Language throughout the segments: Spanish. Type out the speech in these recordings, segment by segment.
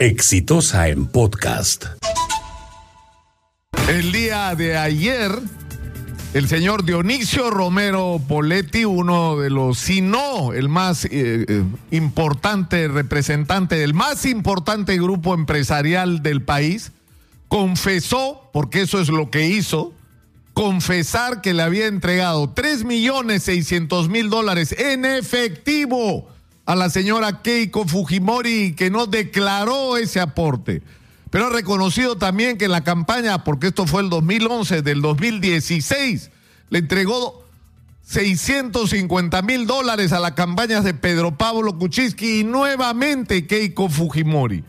Exitosa en podcast. El día de ayer, el señor Dionisio Romero Poletti, uno de los, si no el más eh, eh, importante representante del más importante grupo empresarial del país, confesó, porque eso es lo que hizo, confesar que le había entregado 3 millones 600 mil dólares en efectivo a la señora Keiko Fujimori que no declaró ese aporte. Pero ha reconocido también que en la campaña, porque esto fue el 2011, del 2016, le entregó 650 mil dólares a las campañas de Pedro Pablo Kuczynski y nuevamente Keiko Fujimori.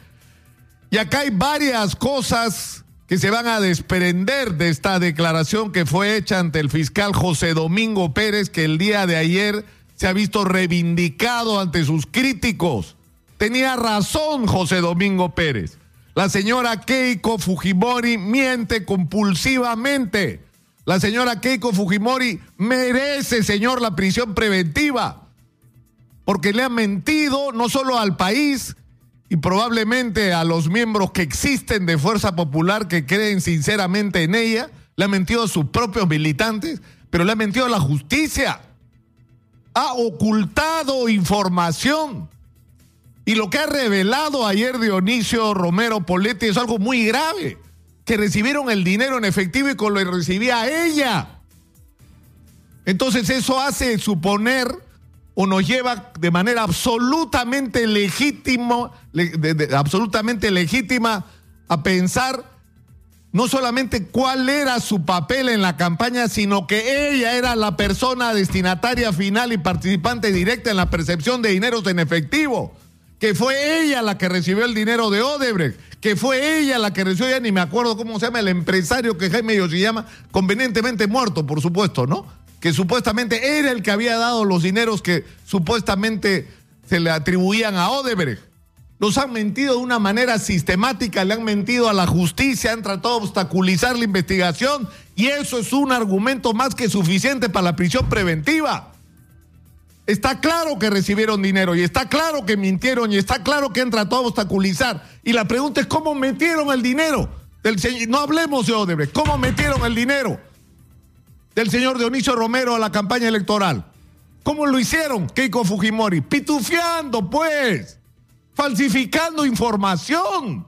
Y acá hay varias cosas que se van a desprender de esta declaración que fue hecha ante el fiscal José Domingo Pérez, que el día de ayer se ha visto reivindicado ante sus críticos. Tenía razón José Domingo Pérez. La señora Keiko Fujimori miente compulsivamente. La señora Keiko Fujimori merece, señor, la prisión preventiva. Porque le ha mentido no solo al país y probablemente a los miembros que existen de Fuerza Popular que creen sinceramente en ella, le ha mentido a sus propios militantes, pero le ha mentido a la justicia. Ha ocultado información y lo que ha revelado ayer Dionisio Romero Poletti es algo muy grave, que recibieron el dinero en efectivo y con lo recibía ella. Entonces eso hace suponer o nos lleva de manera absolutamente legítimo, absolutamente legítima a pensar no solamente cuál era su papel en la campaña, sino que ella era la persona destinataria final y participante directa en la percepción de dineros en efectivo que fue ella la que recibió el dinero de Odebrecht, que fue ella la que recibió, ya ni me acuerdo cómo se llama el empresario que Jaime llama, convenientemente muerto, por supuesto, ¿no? Que supuestamente era el que había dado los dineros que supuestamente se le atribuían a Odebrecht. Los han mentido de una manera sistemática, le han mentido a la justicia, han tratado de obstaculizar la investigación y eso es un argumento más que suficiente para la prisión preventiva. Está claro que recibieron dinero y está claro que mintieron y está claro que han tratado de obstaculizar. Y la pregunta es cómo metieron el dinero. Del señor, no hablemos de Odebrecht, ¿cómo metieron el dinero del señor Dionisio Romero a la campaña electoral? ¿Cómo lo hicieron, Keiko Fujimori? Pitufiando, pues, falsificando información.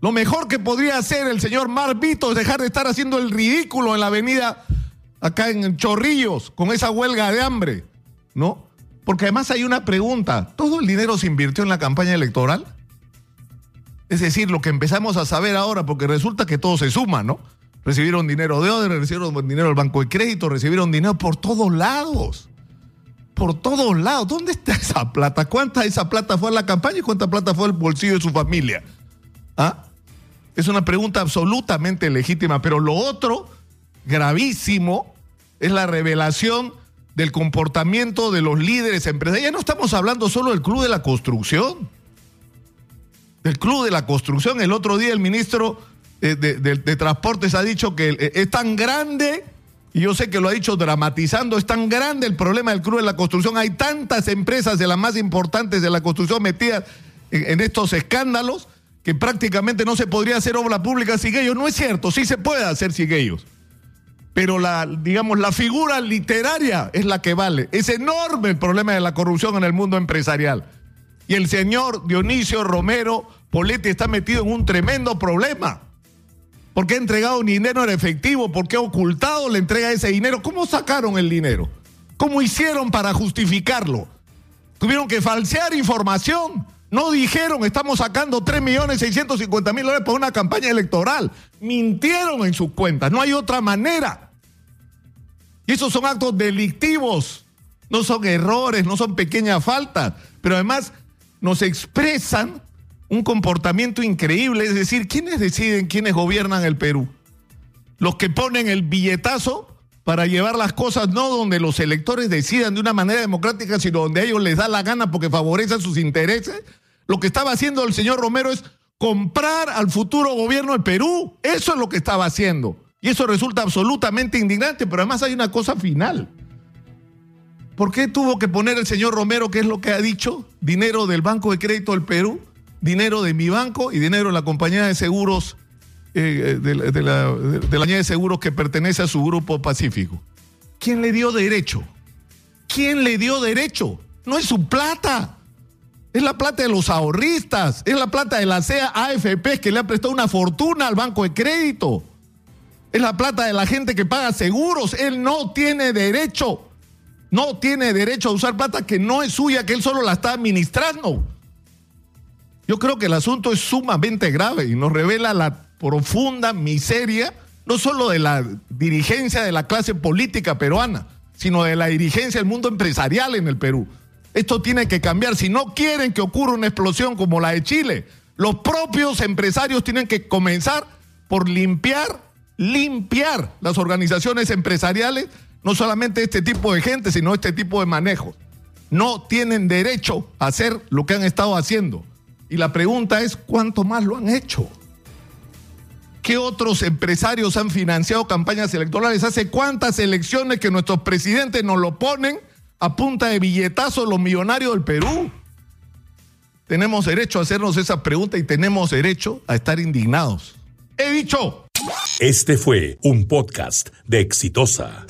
Lo mejor que podría hacer el señor Marvito es dejar de estar haciendo el ridículo en la avenida acá en Chorrillos con esa huelga de hambre, ¿no? Porque además hay una pregunta, ¿todo el dinero se invirtió en la campaña electoral? Es decir, lo que empezamos a saber ahora, porque resulta que todo se suma, ¿no? Recibieron dinero de Odre, recibieron dinero del Banco de Crédito, recibieron dinero por todos lados. Por todos lados. ¿Dónde está esa plata? ¿Cuánta de esa plata fue a la campaña y cuánta plata fue al bolsillo de su familia? ¿Ah? Es una pregunta absolutamente legítima, pero lo otro, gravísimo, es la revelación del comportamiento de los líderes empresariales. Ya no estamos hablando solo del Club de la Construcción. Del Club de la Construcción. El otro día el ministro de, de Transportes ha dicho que eh, es tan grande, y yo sé que lo ha dicho dramatizando, es tan grande el problema del Club de la Construcción. Hay tantas empresas de las más importantes de la construcción metidas en, en estos escándalos que prácticamente no se podría hacer obra pública sin ellos. No es cierto, sí se puede hacer sin ellos pero la, digamos, la figura literaria es la que vale. Es enorme el problema de la corrupción en el mundo empresarial. Y el señor Dionisio Romero Poletti está metido en un tremendo problema. Porque ha entregado dinero en efectivo, porque ha ocultado la entrega de ese dinero. ¿Cómo sacaron el dinero? ¿Cómo hicieron para justificarlo? Tuvieron que falsear información. No dijeron, estamos sacando 3.650.000 dólares para una campaña electoral. Mintieron en sus cuentas. No hay otra manera. Y esos son actos delictivos. No son errores, no son pequeñas faltas. Pero además nos expresan un comportamiento increíble. Es decir, ¿quiénes deciden quiénes gobiernan el Perú? Los que ponen el billetazo para llevar las cosas no donde los electores decidan de una manera democrática, sino donde a ellos les da la gana porque favorecen sus intereses lo que estaba haciendo el señor Romero es comprar al futuro gobierno del Perú. Eso es lo que estaba haciendo. Y eso resulta absolutamente indignante, pero además hay una cosa final. ¿Por qué tuvo que poner el señor Romero, qué es lo que ha dicho, dinero del Banco de Crédito del Perú? Dinero de mi banco y dinero de la compañía de seguros, eh, de, la, de, la, de compañía de seguros que pertenece a su grupo Pacífico. ¿Quién le dio derecho? ¿Quién le dio derecho? No es su plata. Es la plata de los ahorristas, es la plata de la CEA AFP que le ha prestado una fortuna al banco de crédito. Es la plata de la gente que paga seguros. Él no tiene derecho. No tiene derecho a usar plata que no es suya, que él solo la está administrando. Yo creo que el asunto es sumamente grave y nos revela la profunda miseria, no solo de la dirigencia de la clase política peruana, sino de la dirigencia del mundo empresarial en el Perú. Esto tiene que cambiar. Si no quieren que ocurra una explosión como la de Chile, los propios empresarios tienen que comenzar por limpiar, limpiar las organizaciones empresariales, no solamente este tipo de gente, sino este tipo de manejo. No tienen derecho a hacer lo que han estado haciendo. Y la pregunta es, ¿cuánto más lo han hecho? ¿Qué otros empresarios han financiado campañas electorales? ¿Hace cuántas elecciones que nuestros presidentes nos lo ponen? a punta de billetazos los millonarios del Perú? Tenemos derecho a hacernos esa pregunta y tenemos derecho a estar indignados. He dicho. Este fue un podcast de Exitosa.